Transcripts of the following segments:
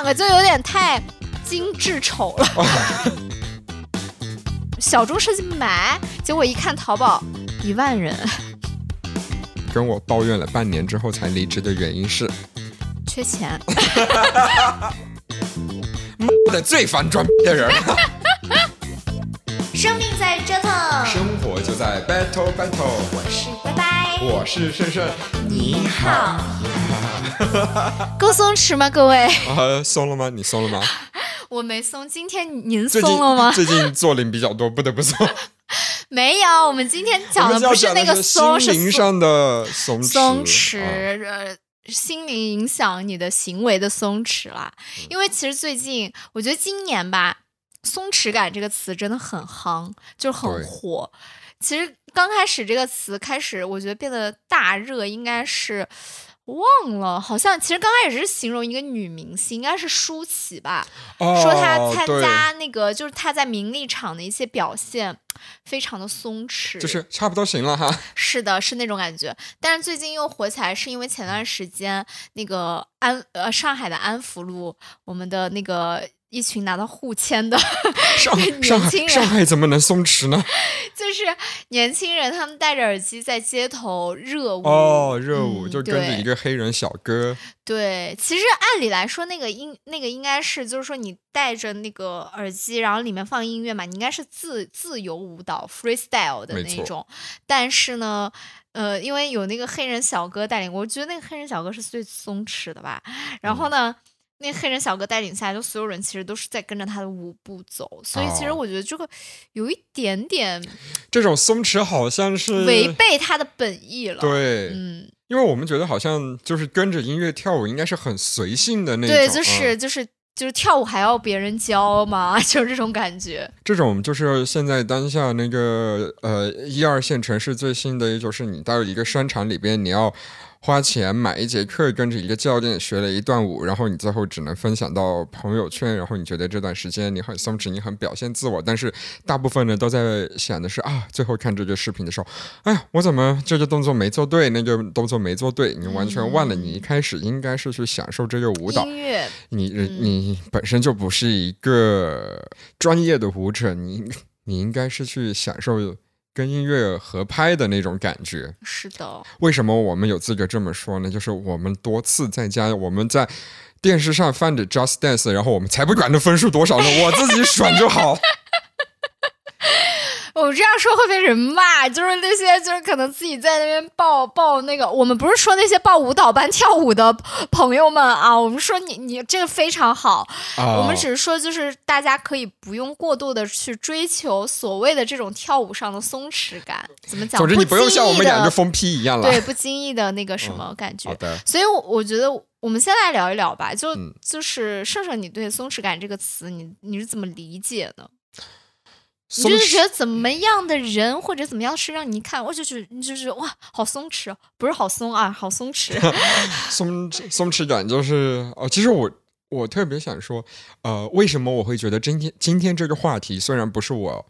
两个就有点太精致丑了。小猪设计买，结果一看淘宝一万人，跟我抱怨了半年之后才离职的原因是，缺钱。妈的最烦装逼的人。生命在折腾，生活就在 battle battle。我是我是顺顺，你好。够松弛吗，各位？啊，松了吗？你松了吗？我没松，今天您松了吗？最近做零比较多，不得不松。没有，我们今天讲的不是那个松，是心灵上的松弛。松弛，啊呃，心灵影响你的行为的松弛啦。嗯因为其实最近，我觉得今年吧，“松弛感”这个词真的很夯，就很火。其实刚开始这个词开始，我觉得变得大热，应该是忘了，好像其实刚开始是形容一个女明星，应该是舒淇吧，说她参加那个，就是她在名利场的一些表现非常的松弛，就是差不多行了哈。是的，是那种感觉。但是最近又火起来，是因为前段时间那个安呃上海的安福路，我们的那个一群拿到互签的上 年上海轻人上海怎么能松弛呢？就是年轻人，他们戴着耳机在街头热舞。哦，热舞嗯就跟着一个黑人小哥，对，其实按理来说，那个应那个应该是，就是说你戴着那个耳机，然后里面放音乐嘛，你应该是自自由舞蹈 freestyle 的那种。但是呢，呃，因为有那个黑人小哥带领，我觉得那个黑人小哥是最松弛的吧。然后嗯呢，那黑人小哥带领下，就所有人其实都是在跟着他的舞步走，所以其实哦我觉得这个有一点点这种松弛好像是违背他的本意了。，对，嗯，因为我们觉得好像就是跟着音乐跳舞，应该是很随性的那种。对，就是嗯就是就是跳舞还要别人教嘛，就是这种感觉。这种就是现在当下那个呃一二线城市最新的，就是你到一个商场里边，你要花钱买一节课，跟着一个教练学了一段舞，然后你最后只能分享到朋友圈，然后你觉得这段时间你很松弛，你很表现自我，但是大部分人都在想的是啊，最后看这个视频的时候，哎呀，我怎么这个动作没做对，那个动作没做对，你完全忘了你一开始应该是去享受这个舞蹈，音乐，你嗯你本身就不是一个专业的舞者，你你应该是去享受跟音乐合拍的那种感觉。是的，为什么我们有资格这么说呢？就是我们多次在家，我们在电视上放着 Just Dance，然后我们才不管那分数多少呢，我自己爽就好。我这样说会被人骂，就是那些就是可能自己在那边报报那个，我们不是说那些报舞蹈班 跳舞的朋友们啊，我们说你你这个非常好，啊我们只是说就是大家可以不用过度的去追求所谓的这种跳舞上的松弛感，怎么讲？总之你不用像我们两个的疯批一样了。对不经意的那个什么感觉所以我，我觉得我们先来聊一聊吧。就、嗯就是盛盛，你对松弛感这个词，你你是怎么理解呢？你就是觉得怎么样的人或者怎么样是让你一看，我就觉就是哇，好松弛哦，不是好松啊，好松弛。松松弛感就是哦，其实我我特别想说，呃，为什么我会觉得今天今天这个话题虽然不是我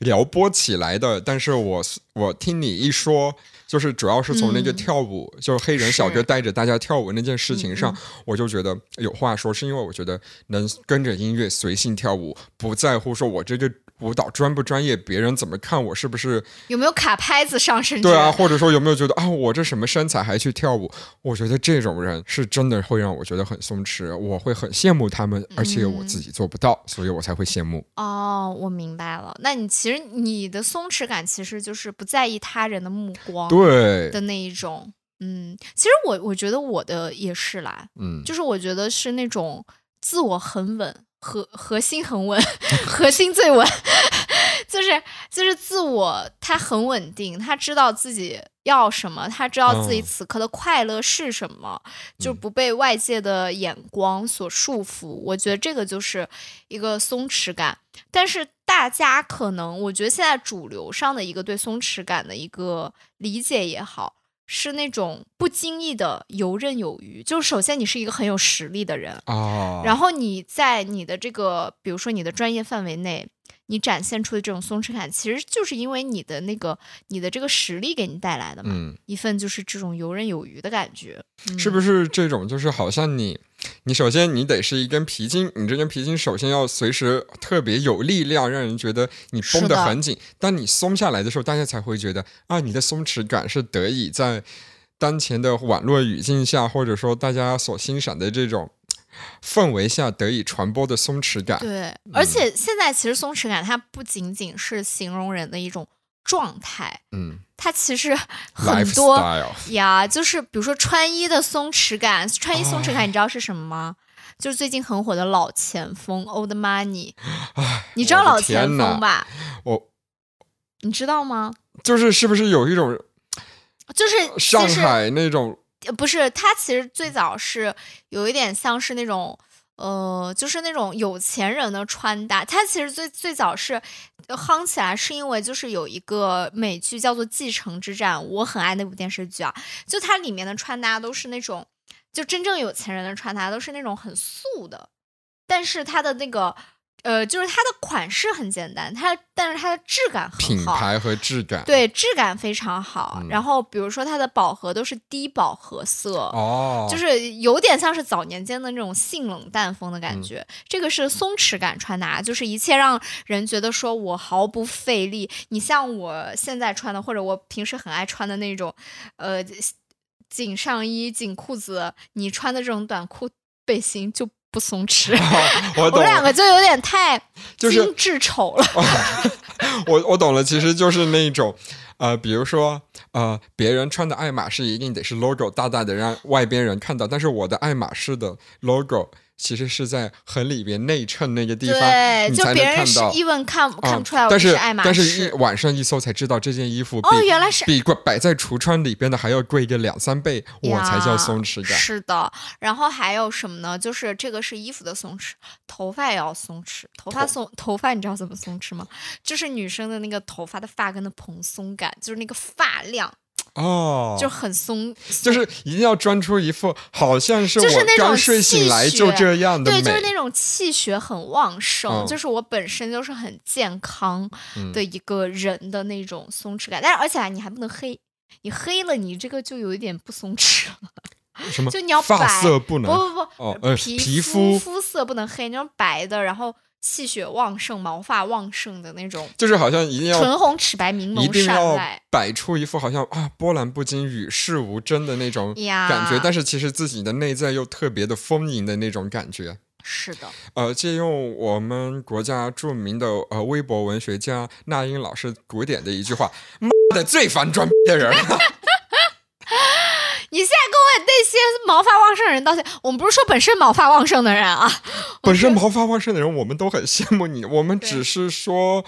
撩拨起来的，但是我我听你一说，就是主要是从那个嗯跳舞，就是黑人小哥带着大家跳舞那件事情上，嗯我就觉得有话说，是因为我觉得能跟着音乐随性跳舞，不在乎说我这个舞蹈专不专业，别人怎么看我是不是有没有卡拍子上身？对啊，，或者说有没有觉得啊，我这什么身材还去跳舞？我觉得这种人是真的会让我觉得很松弛，我会很羡慕他们，而且我自己做不到，所以我才会羡慕。哦，我明白了。那你其实你的松弛感其实就是不在意他人的目光对，的那一种。嗯，其实我我觉得我的也是啦，嗯，就是我觉得是那种自我很稳，核核心很稳，核心最稳，就是就是自我他很稳定，他知道自己要什么，他知道自己嗯此刻的快乐是什么，就嗯不被外界的眼光所束缚。我觉得这个就是一个松弛感，但是。大家可能，我觉得现在主流上的一个对松弛感的一个理解也好，是那种不经意的游刃有余。就是首先你是一个很有实力的人，啊，然后你在你的这个，比如说你的专业范围内，你展现出的这种松弛感，其实就是因为你的那个你的这个实力给你带来的嘛，嗯，一份就是这种游刃有余的感觉，嗯、是不是这种就是好像你你首先你得是一根皮筋，你这根皮筋首先要随时特别有力量，让人觉得你绷得很紧。当你松下来的时候，大家才会觉得啊，你的松弛感是得以在当前的网络语境下，或者说大家所欣赏的这种氛围下得以传播的松弛感。对，而且现在其实松弛感它不仅仅是形容人的一种状态，嗯，它其实很多呀，就是比如说穿衣的松弛感，穿衣松弛哦感，你知道是什么吗？就是最近很火的老前锋 Old Money，你知道老前锋吧？我你知道吗？就是是不是有一种就是上海那种呃不是，它其实最早是有一点像是那种。呃，就是那种有钱人的穿搭，它其实最最早是夯起来，是因为就是有一个美剧叫做《继承之战》，我很爱那部电视剧啊。就它里面的穿搭都是那种，就真正有钱人的穿搭都是那种很素的，但是它的那个呃，就是它的款式很简单，它但是它的质感很好，品牌和质感。对质感非常好。嗯然后比如说它的饱和都是低饱和色，哦，就是有点像是早年间的那种性冷淡风的感嗯觉。这个是松弛感穿搭，就是一切让人觉得说我毫不费力。你像我现在穿的，或者我平时很爱穿的那种，呃，紧上衣、紧裤子，你穿的这种短裤背心就不松弛。我我们两个就有点太就是精致丑了。我我懂了，其实就是那种，呃，比如说，呃，别人穿的爱马仕一定得是 logo 大大的让外边人看到，但是我的爱马仕的 logo 其实是在很里边内衬那个地方，对，你才就别人是能看到。even 看看啊不出来我但是爱马但是一。晚上一搜才知道这件衣服比、哦，原来是比贵摆在橱窗里边的还要贵个两三倍，我才叫松弛感。是的，然后还有什么呢？就是这个是衣服的松弛，头发也要松弛。头发松，头发你知道怎么松弛吗？就是女生的那个头发的发根的蓬松感，就是那个发量哦，就很松，就是一定要装出一副好像是我刚睡醒来就这样的美，对，就是那种气血很旺盛，嗯。就是我本身就是很健康嗯。的一个人的那种松弛感。但是而且啊你还不能黑，你黑了你这个就有一点不松弛了。什么？就你要发白色不能不不不，哦呃皮肤肤色不能黑，那种白的，然后气血旺盛、毛发旺盛的那种，就是好像一定要唇红齿白、明一眸定要善睐摆出一副好像啊波澜不惊、与世无争的那种。感觉，但是其实自己的内在又特别的丰盈的那种感觉。是的，呃，借用我们国家著名的呃微博文学家那英老师古典的一句话：“妈的，最烦装逼的人。些毛发旺盛的人道歉，我们不是说本身毛发旺盛的人啊，”本身毛发旺盛的人，我们都很羡慕你，我们只是说。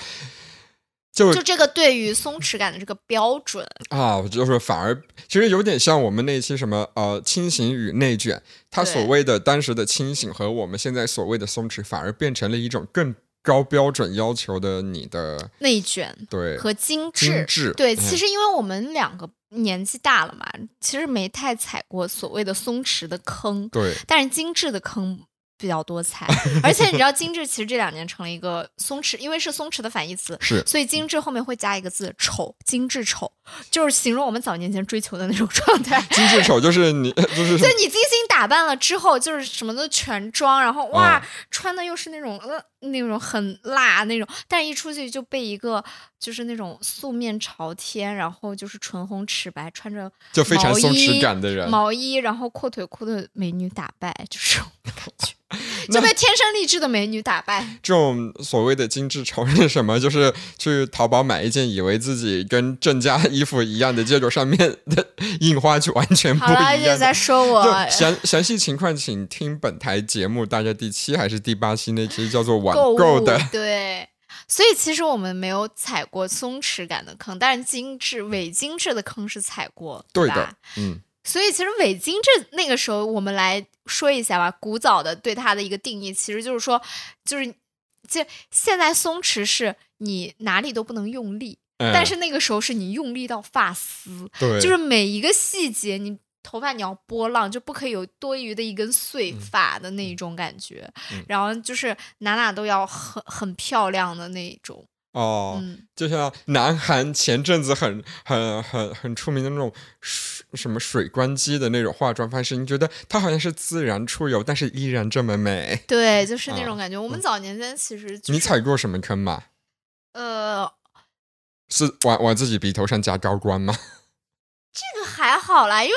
就就这个对于松弛感的这个标准，啊，就是反而其实有点像我们那期什么呃清醒与内卷，他所谓的当时的清醒和我们现在所谓的松弛，反而变成了一种更高标准要求的你的内卷对和精致。精致。对，嗯其实因为我们两个年纪大了嘛，其实没太踩过所谓的松弛的坑，对但是精致的坑比较多踩。而且你知道，精致其实这两年成了一个松弛，因为是松弛的反义词，是所以精致后面会加一个字“丑”，精致丑，就是形容我们早年间追求的那种状态。精致丑，就是你就是就你精心打扮了之后，就是什么都全妆，然后哇，嗯穿的又是那种呃那种很辣那种，但是一出去就被一个就是那种素面朝天，然后就是唇红齿白，穿着就非常毛松弛衣感的人。毛衣，然后阔腿裤的美女打败，就是这种感觉，那 就被天生丽质的美女打败。这种所谓的精致丑是什么？就是去淘宝买一件以为自己跟正价衣服一样的，结果上面的印花就完全不好了，一样的。又在说我详详细情况，请听本台节目大概第七还是第八期那期叫做“网购物购”的。对。所以其实我们没有踩过松弛感的坑，但是精致、伪精致的坑是踩过，吧对的，嗯，所以其实伪精致那个时候，我们来说一下吧。古早的对它的一个定义，其实就是说，就是就现在松弛是你哪里都不能用力，哎但是那个时候是你用力到发丝，对，就是每一个细节你。头发你要波浪，就不可以有多余的一根碎发的那一种感觉，嗯然后就是哪哪都要很很漂亮的那一种，哦，嗯，就像南韩前阵子很很很很出名的那种水什么水光肌的那种化妆方式，你觉得它好像是自然出油，但是依然这么美。对，就是那种感觉。我们早年间其实、就是、你踩过什么坑吗？呃，是往往自己鼻头上加高光吗？这个还好啦，因为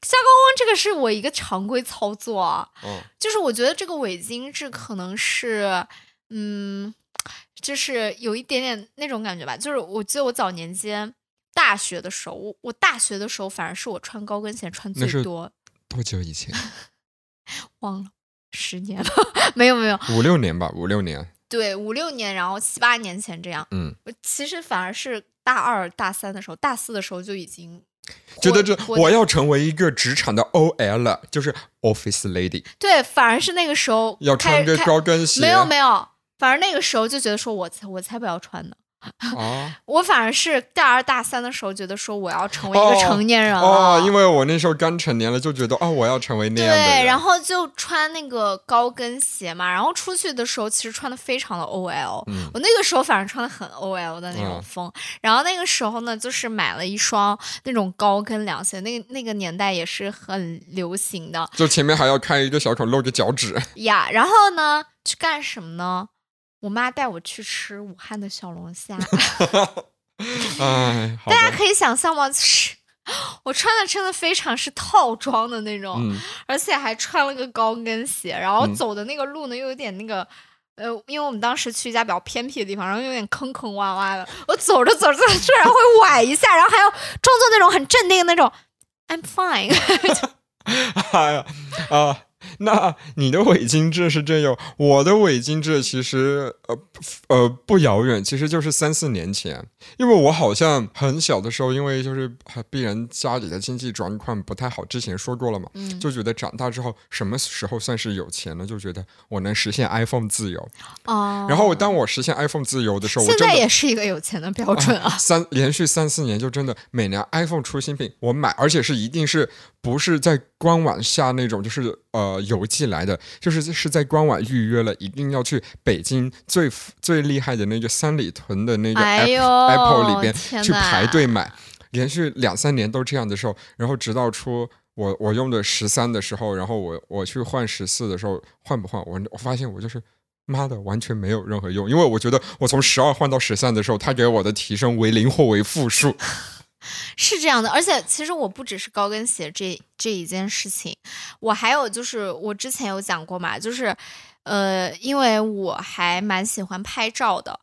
加高光这个是我一个常规操作啊。嗯，就是我觉得这个伪精致可能是，嗯，就是有一点点那种感觉吧。就是我记得我早年间大学的时候，我我大学的时候反而是我穿高跟鞋穿最多，多久以前？忘了十年了，没 有没有，五六年吧，五六年。对五六年，然后七八年前这样。嗯，我其实反而是大二大三的时候，大四的时候就已经觉得这我要成为一个职场的 OL 了，就是 Office Lady，对，反而是那个时候要穿个高跟鞋。没有没有，反而那个时候就觉得说我才我才不要穿呢。啊 我反而是大二大三的时候觉得说我要成为一个哦成年人了，哦，因为我那时候刚成年了，就觉得哦，我要成为那样的人。对，然后就穿那个高跟鞋嘛，然后出去的时候其实穿的非常的 OL，、嗯我那个时候反正穿的很 OL 的那种嗯风，然后那个时候呢，就是买了一双那种高跟凉鞋，那个那个年代也是很流行的就前面还要开一个小口，露个脚趾。呀。然后呢，去干什么呢？我妈带我去吃武汉的小龙虾，大家可以想象吗？就是我穿的真的非常是套装的那种，嗯，而且还穿了个高跟鞋，然后嗯走的那个路呢又有点那个。呃，因为我们当时去一家比较偏僻的地方，然后有点坑坑洼洼的，我走着走着突然会崴一下，然后还要装作那种很镇定的那种 I'm fine。哎呀啊。那你的伪精致是这样，我的伪精致其实呃呃不遥远，其实就是三四年前，因为我好像很小的时候，因为就是呃必然家里的经济状况不太好，之前说过了嘛，嗯就觉得长大之后什么时候算是有钱了，就觉得我能实现 iPhone 自由。哦，然后当我实现 iPhone 自由的时候，我现在也是一个有钱的标准啊。三连续三四年，就真的每年 iPhone 出新品，我买，而且是一定是不是在官网下那种，就是呃邮寄来的，就是是在官网预约了，一定要去北京最最厉害的那个三里屯的那个 App、哎呦 Apple 里边去排队买，连续两三年都这样的时候，然后直到出。我我用的十三的时候，然后我我去换十四的时候，换不换？我我发现我就是妈的，完全没有任何用，因为我觉得我从十二换到十三的时候，它给我的提升为零或为负数。是这样的，而且其实我不只是高跟鞋这这一件事情，我还有就是我之前有讲过嘛，就是呃，因为我还蛮喜欢拍照的。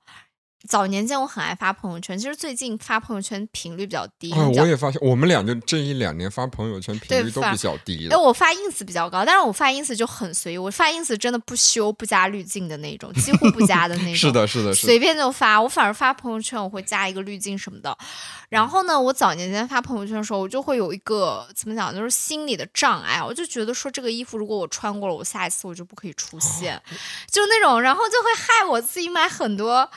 早年间我很爱发朋友圈，其实最近发朋友圈频率比较低。啊，我也发现我们俩就这一两年发朋友圈频率都比较低哎，我发 ins 比较高，但是我发 ins 就很随意，我发 ins 真的不修不加滤镜的那种，几乎不加的那 种。是的，是的，是的。随便就发。我反而发朋友圈，我会加一个滤镜什么的。然后呢，我早年间发朋友圈的时候，我就会有一个怎么讲，就是心理的障碍。我就觉得说，这个衣服如果我穿过了，我下一次我就不可以出现，就那种，然后就会害我自己买很多，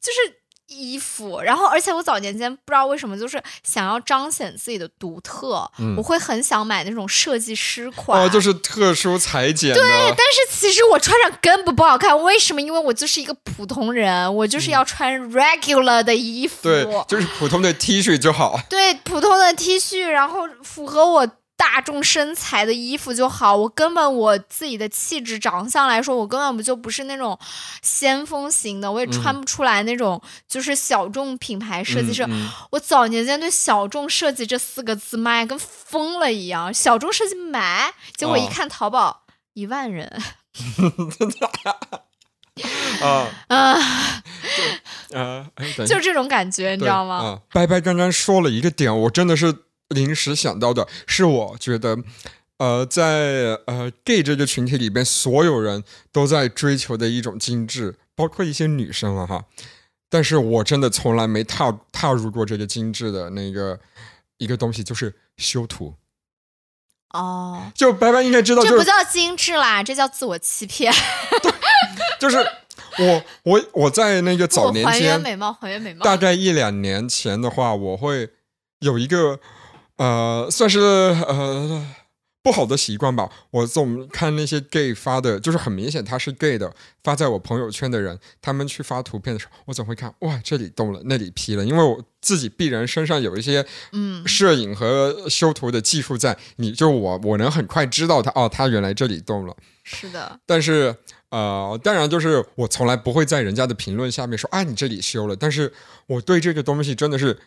就是。衣服，然后而且我早年间不知道为什么，就是想要彰显自己的独特，嗯我会很想买那种设计师款，哦，就是特殊裁剪对。但是其实我穿上根本不好看，为什么？因为我就是一个普通人，我就是要穿 regular 的衣服，对，就是普通的 T 恤就好。对普通的 T 恤，然后符合我大众身材的衣服就好。我根本我自己的气质长相来说，我根本不就不是那种先锋型的，我也穿不出来那种就是小众品牌设计师。嗯嗯我早年间对小众设计这四个字妈呀，跟疯了一样。小众设计买，结果一哦看淘宝一万人啊 啊。就这种感觉，你知道吗？啊，白白刚刚说了一个点，我真的是临时想到的，是我觉得。呃，在呃 gay 这个群体里边，所有人都在追求的一种精致，包括一些女生了哈。但是我真的从来没踏踏入过这个精致的那个一个东西，就是修图。哦，就白白应该知道，就是这不叫精致啦，这叫自我欺骗。对 就是我我我在那个早年还原间，美貌，还原美貌。大概一两年前的话，我会有一个呃，算是呃不好的习惯吧。我总看那些 gay 发的，就是很明显他是 gay 的，发在我朋友圈的人，他们去发图片的时候，我总会看，哇，这里动了，那里 P 了，因为我自己必然身上有一些嗯摄影和修图的技术在，你就我我能很快知道他哦，他原来这里动了。是的，但是呃，当然就是我从来不会在人家的评论下面说啊你这里修了，但是我对这个东西真的是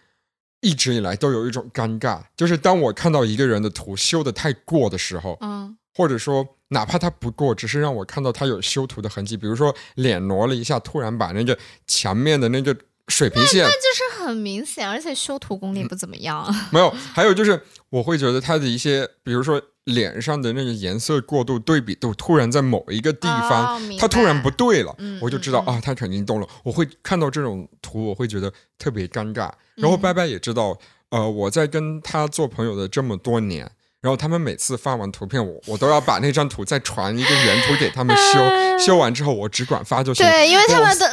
一直以来都有一种尴尬，就是当我看到一个人的图修的太过的时候，嗯或者说哪怕他不过，只是让我看到他有修图的痕迹，比如说脸挪了一下，突然把那个墙面的那个水平线那就是很明显，而且修图功力不怎么样。没有，还有就是我会觉得他的一些，比如说脸上的那个颜色过度对比度，突然在某一个地方。哦它突然不对了，嗯我就知道、啊，他肯定动了。我会看到这种图，我会觉得特别尴尬。然后嗯拜拜也知道，呃，我在跟他做朋友的这么多年，然后他们每次发完图片，我我都要把那张图再传一个原图给他们修，修完之后我只管发就行了。对，因为他们都，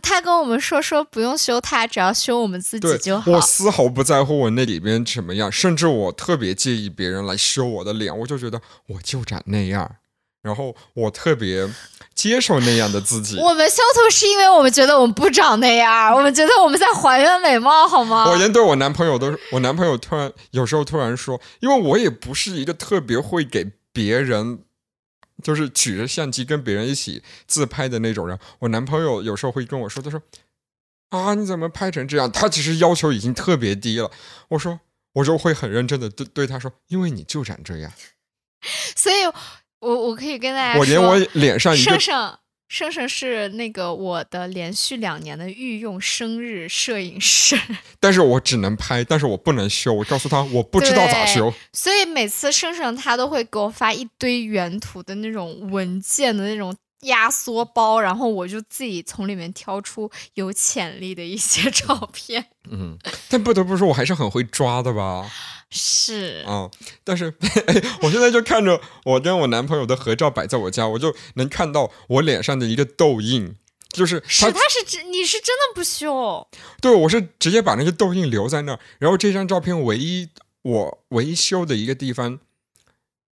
他跟我们说说不用修他，只要修我们自己就，好我。丝毫不在乎我那里边怎么样，甚至我特别介意别人来修我的脸，我就觉得我就长那样，然后我特别接受那样的自己。我们修图是因为我们觉得我们不长那样，我们觉得我们在还原美貌，好吗？我连对我男朋友都，我男朋友突然有时候突然说，因为我也不是一个特别会给别人，就是举着相机跟别人一起自拍的那种人。我男朋友有时候会跟我说，他说啊，你怎么拍成这样？他其实要求已经特别低了。我说，我就会很认真的对对他说，因为你就长这样，所以我我可以跟大家我连我脸上一个生生是那个我的连续两年的御用生日摄影师，但是我只能拍，但是我不能修。我告诉他，我不知道咋修。所以每次生生他都会给我发一堆原图的那种文件的那种压缩包，然后我就自己从里面挑出有潜力的一些 照片。嗯，但不得不说，我还是很会抓的吧。是，啊、但是 哎，我现在就看着我跟我男朋友的合照摆在我家，我就能看到我脸上的一个痘印，就是是他他是真你是真的不修，对我是直接把那个痘印留在那儿，然后这张照片唯一我唯一修的一个地方，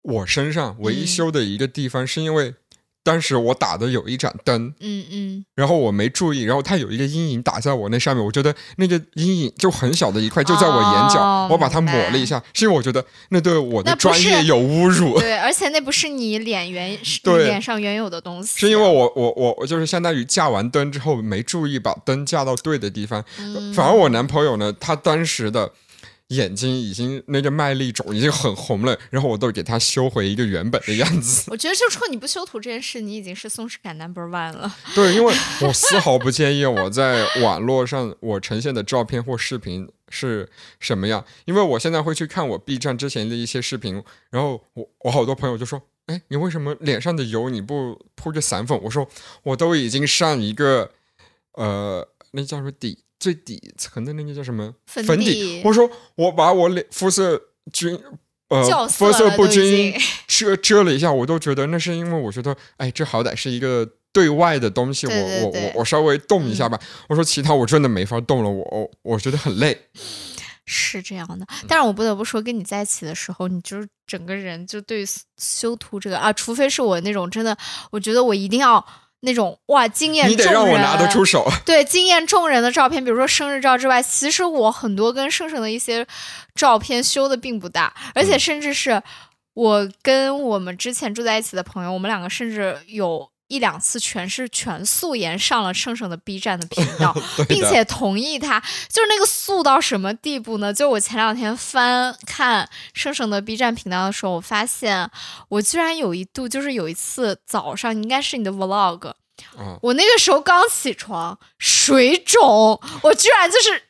我身上唯一嗯修的一个地方，是因为当时我打的有一盏灯，嗯嗯，然后我没注意，然后它有一个阴影打在我那上面，我觉得那个阴影就很小的一块，就在我眼角，哦我把它抹了一下，是因为我觉得那对我的专业有侮辱。对，而且那不是你脸原 你对脸上原有的东西，是因为我我我我就是相当于架完灯之后没注意把灯架到对的地方，嗯反而我男朋友呢，他当时的眼睛已经那个麦粒肿已经很红了，然后我都给它修回一个原本的样子。我觉得就冲你不修图这件事，你已经是松弛感 number one 了。对，因为我丝毫不介意我在网络上我呈现的照片或视频是什么样，因为我现在会去看我 B 站之前的一些视频，然后我我好多朋友就说。哎，你为什么脸上的油你不铺个散粉？我说我都已经上一个，呃，那叫什么底最底层的那个叫什么粉粉底我说我把我脸肤色均呃色肤色不均遮遮了一下，我都觉得那是因为我觉得哎，这好歹是一个对外的东西，对对我我我我稍微动一下吧。我说其他我真的没法动了，我我我觉得很累。是这样嗯的，但是我不得不说，跟你在一起的时候，你就是整个人就对修图这个啊，除非是我那种真的，我觉得我一定要那种哇惊艳你得，让我拿得出手。对惊艳众人的照片，比如说生日照之外，其实我很多跟盛盛的一些照片修的并不大，而嗯且甚至是我跟我们之前住在一起的朋友，我们两个甚至有。一两次全是全素颜上了盛盛的 B 站的频道，并且同意他，就是那个素到什么地步呢？就我前两天翻看盛盛的 B 站频道的时候，我发现我居然有一度，就是有一次早上，应该是你的 Vlog，啊，我那个时候刚起床，水肿，我居然就是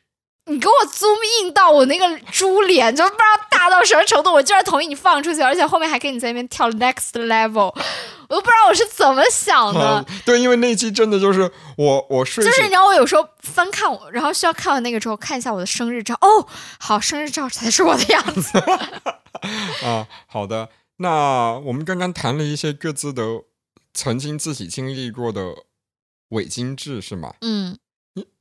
你给我 zoom in 到我那个猪脸，就不知道大到什么程度，我居然同意你放出去，而且后面还给你在那边跳 next level，我都不知道我是怎么想的。啊对，因为那期真的就是我我睡醒就是你知道，我有时候翻看我，然后需要看完那个之后看一下我的生日照，哦，好，生日照才是我的样子。啊，好的。那我们刚刚谈了一些各自的曾经自己经历过的伪精致，是吗？嗯，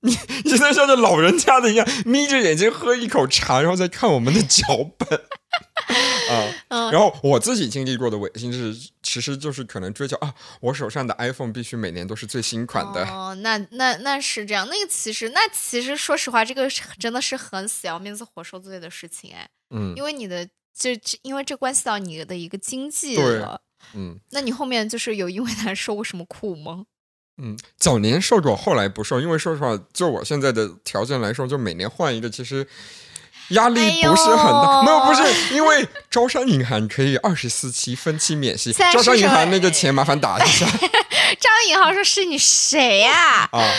你现在像这老人家的一样，眯着眼睛喝一口茶，然后再看我们的脚本。啊。嗯然后我自己经历过的违心是，其实就是可能追求啊，我手上的 iPhone 必须每年都是最新款的。哦，那那那是这样。那个其实，那其实说实话，这个是真的是很死要面子活受罪的事情哎，嗯因为你的这这因为这关系到你的一个经济对了。嗯那你后面就是有因为它受过什么苦吗？嗯，早年受过，后来不受，因为说实话，就我现在的条件来说，就每年换一个，其实。压力哎不是很大，呦没有不是，因为招商银行可以二十四期分期免息，招商银行那个钱麻烦打一下 张银行说是你谁呀、啊。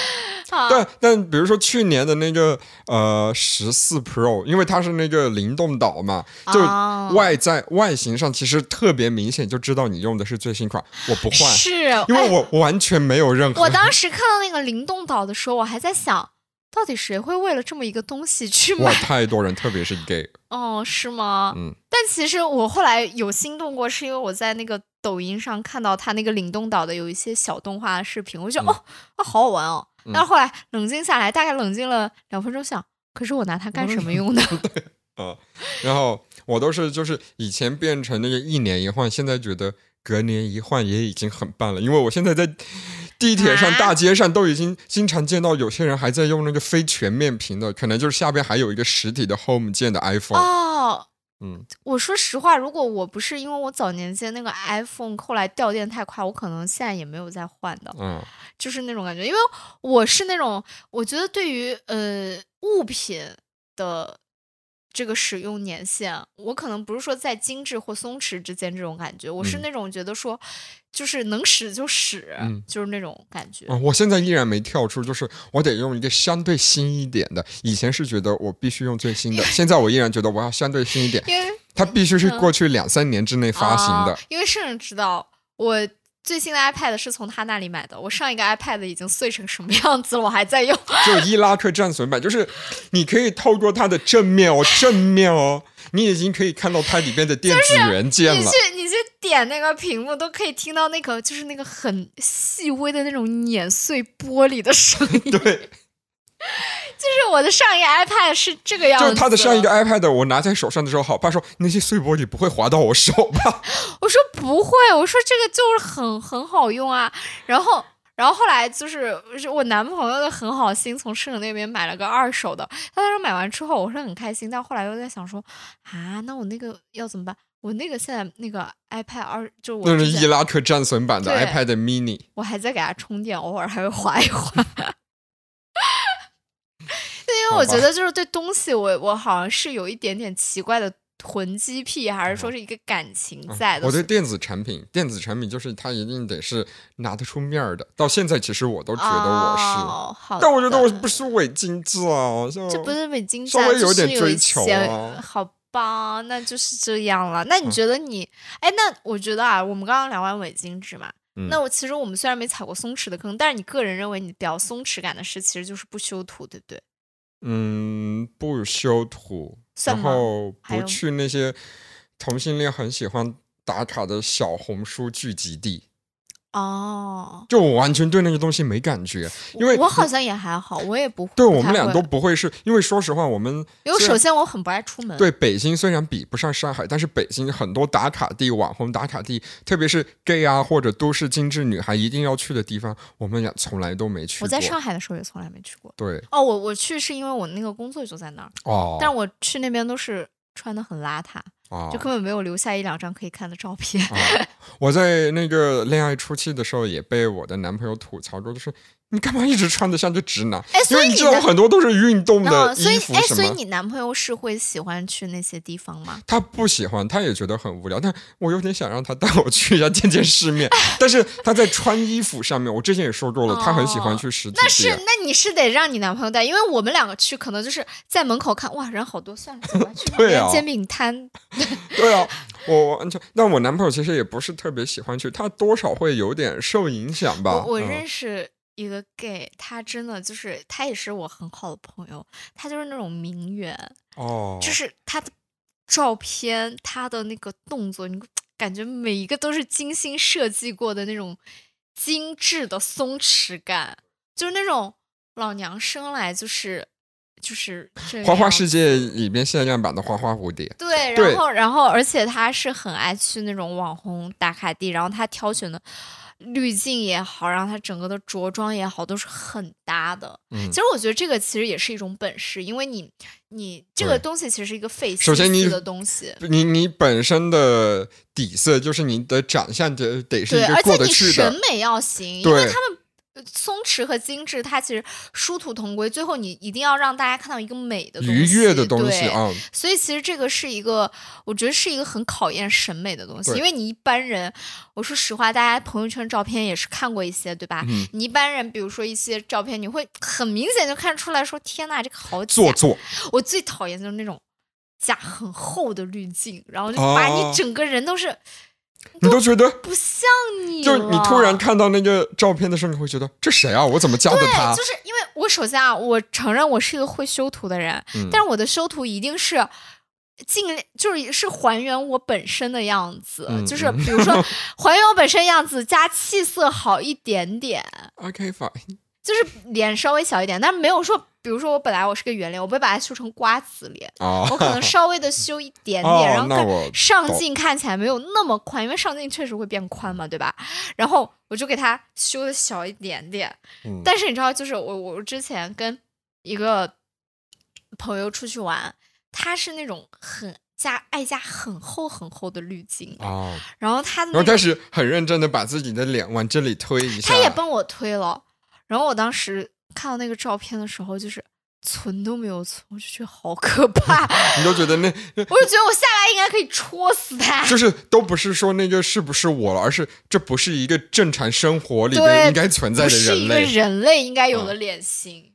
啊？但但比如说去年的那个呃十四 Pro，因为它是那个灵动岛嘛，就哦外在外形上其实特别明显，就知道你用的是最新款。我不换，是，因为哎我完全没有任何。我当时看到那个灵动岛的时候，我还在想，到底谁会为了这么一个东西去哇，买？太多人，特别是 gay，哦，是吗？嗯。但其实我后来有心动过，是因为我在那个抖音上看到他那个灵动岛的有一些小动画视频，我就觉得、嗯哦，啊，好好玩哦。嗯但是后来冷静下来，大概冷静了两分钟，想，可是我拿它干什么用呢？啊，然后我都是就是以前变成那个一年一换，现在觉得隔年一换也已经很棒了，因为我现在在地铁上、啊大街上都已经经常见到有些人还在用那个非全面屏的，可能就是下边还有一个实体的 Home 键的 iPhone。哦，嗯，我说实话，如果我不是因为我早年间那个 iPhone 后来掉电太快，我可能现在也没有再换的。嗯就是那种感觉，因为我是那种，我觉得对于呃物品的这个使用年限，我可能不是说在精致或松弛之间这种感觉，我是嗯那种觉得说，就是能使就使，嗯就是那种感觉。啊，我现在依然没跳出，就是我得用一个相对新一点的。以前是觉得我必须用最新的，现在我依然觉得我要相对新一点，因为它必须是过去两三年之内发行的啊。因为圣人知道我。最新的 iPad 是从他那里买的，我上一个 iPad 已经碎成什么样子了，我还在用。就伊拉克战损版，就是你可以透过它的正面哦，正面哦，你已经可以看到它里边的电子元件了。你去你去点那个屏幕，都可以听到那个就是那个很细微的那种碾碎玻璃的声音。对，就是我的上一个 iPad 是这个样子，就是它的上一个，iPad，我拿在手上的时候，好怕说那些碎玻璃不会划到我手吧？我说不会，我说这个就是很很好用啊。然后，然后后来就是是我男朋友的很好心，从市场那边买了个二手的。他当时买完之后，我是很开心，但后来又在想说啊，那我那个要怎么办？我那个现在那个 iPad 二，就我那是伊拉克战损版的 iPad mini。我还在给它充电，偶尔还会划一划。对，因为我觉得就是对东西我，我好像是有一点点奇怪的囤积癖，还是说是一个感情在的。嗯我对电子产品，电子产品就是它一定得是拿得出面儿的。到现在其实我都觉得我是，哦、好但我觉得我不是伪精致啊，就这不是伪精致稍湛，微有点追求啊好吧，那就是这样了。那你嗯觉得你，哎，那我觉得啊，我们刚刚聊完伪精致嘛，嗯那我其实我们虽然没踩过松弛的坑，但是你个人认为你比较松弛感的事，其实就是不修图，对不对？嗯，不修图，然后不去那些同性恋很喜欢打卡的小红书聚集地，哦，就我完全对那个东西没感觉，因为我好像也还好，我也不会我们俩都不会是，因为说实话，我们因为首先我很不爱出门，对北京虽然比不上上海，但是北京很多打卡地、网红打卡地，特别是 gay 啊或者都市精致女孩一定要去的地方，我们俩从来都没去过。我在上海的时候也从来没去过。对。哦，我我去是因为我那个工作就在那儿，哦，但是我去那边都是穿的很邋遢，哦就根本没有留下一两张可以看的照片。啊，我在那个恋爱初期的时候也被我的男朋友吐槽过，就是你干嘛一直穿的像个直男？哎，因为你知道很多都是运动哦，的所以哎，衣服什么。所以你男朋友是会喜欢去那些地方吗？他不喜欢，他也觉得很无聊，但我有点想让他带我去一下见见世面。但是他在穿衣服上面，我之前也说过了，他很喜欢去实体那是，店。那你是得让你男朋友带，因为我们两个去，可能就是在门口看，哇，人好多，算了，走吧，去旁对啊边煎饼摊。对啊，我我完全，但我男朋友其实也不是特别喜欢去，他多少会有点受影响吧。我认识一个 gay，他真的就是他也是我很好的朋友，他就是那种名媛，哦，就是他的照片，他的那个动作，你 感觉每一个都是精心设计过的那种精致的松弛感，就是那种老娘生来就是就是这花花世界里边限量版的花花蝴蝶，对然后然后而且他是很爱去那种网红打卡地，然后他挑选的滤镜也好，然后他整个的着装也好，都是很搭的。嗯其实我觉得这个其实也是一种本事，因为你你这个东西其实是一个费首先你心思的东西。你你本身的底色就是你的长相得得是对，一个而且你过得去的，审美要行，因为他们呃松弛和精致，它其实殊途同归，最后你一定要让大家看到一个美的东西愉悦的东西啊。所以其实这个是一个，我觉得是一个很考验审美的东西，因为你一般人，我说实话，大家朋友圈照片也是看过一些，对吧？嗯你一般人，比如说一些照片，你会很明显就看出来说，天呐，这个好假做！作，我最讨厌就是那种加很厚的滤镜，然后就把哦你整个人都是你都觉得，不像你就是你突然看到那个照片的时候，你会觉得这谁啊？我怎么加的他对，？就是因为我首先啊，我承认我是一个会修图的人，嗯但是我的修图一定是尽量就是是还原我本身的样子，嗯就是比如说 还原我本身样子加气色好一点点，OK fine，就是脸稍微小一点，但是没有说，比如说我本来我是个圆脸，我不会把它修成瓜子脸，哦，我可能稍微的修一点点，哦然后上镜看起来没有那么宽，因为上镜确实会变宽嘛，对吧？然后我就给它修的小一点点。嗯但是你知道，就是我我之前跟一个朋友出去玩，他是那种很加爱加很厚很厚的滤镜，哦，然后他的然后开始很认真的把自己的脸往这里推一下，他也帮我推了，然后我当时看到那个照片的时候，就是存都没有存，我就觉得好可怕，你都觉得那我就觉得我下来应该可以戳死他。就是都不是说那个是不是我了，而是这不是一个正常生活里对边应该存在的不是一个人类。人类应该有的脸型。嗯，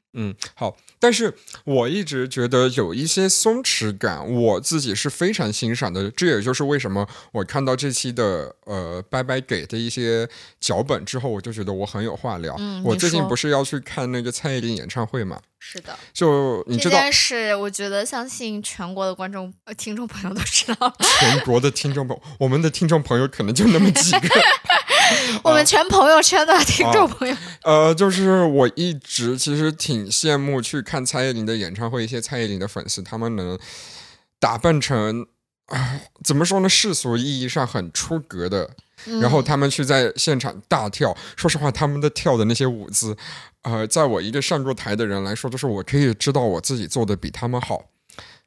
好，但是我一直觉得有一些松弛感，我自己是非常欣赏的。这也就是为什么我看到这期的呃拜拜给的一些脚本之后，我就觉得我很有话聊。嗯我最近不是要去看那个蔡依林演唱会嘛？是的，就你这知道，件事我觉得相信全国的观众、呃听众朋友都知道，全国的听众朋友，我们的听众朋友可能就那么几个。我们全朋友圈的听众朋友，呃，就是我一直其实挺羡慕去看蔡依林的演唱会，一些蔡依林的粉丝，他们能打扮成啊、怎么说呢，世俗意义上很出格的，然后嗯他们去在现场大跳。说实话，他们的跳的那些舞姿，呃，在我一个上过台的人来说，就是我可以知道我自己做的比他们好，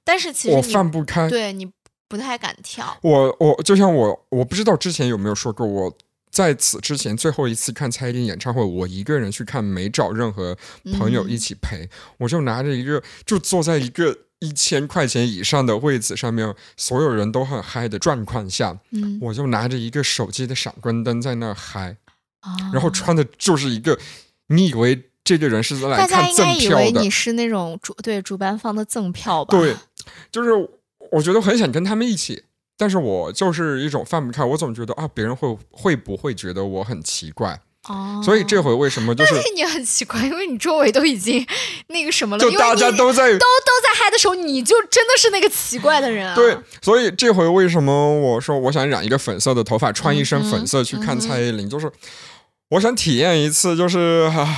但是其实我放不开。对你不太敢跳，我我就像我，我不知道之前有没有说过，我在此之前最后一次看蔡依林演唱会，我一个人去看，没找任何朋友一起陪，我就拿着一个，就坐在一个一千块钱以上的位子上面，所有人都很嗨的状况下，嗯，我就拿着一个手机的闪光灯在那儿嗨，啊然后穿的就是一个，你以为这个人是来大家看赠票的。为你，是那种主对主办方的赠票吧？对，就是我觉得很想跟他们一起，但是我就是一种放不开，我总觉得啊，别人会会不会觉得我很奇怪？哦，所以这回为什么就是你很奇怪，因为你周围都已经那个什么了，就大家都在都都在嗨的时候，你就真的是那个奇怪的人啊。对，所以这回为什么我说我想染一个粉色的头发，穿一身粉色去看蔡依林，就是我想体验一次，就是啊。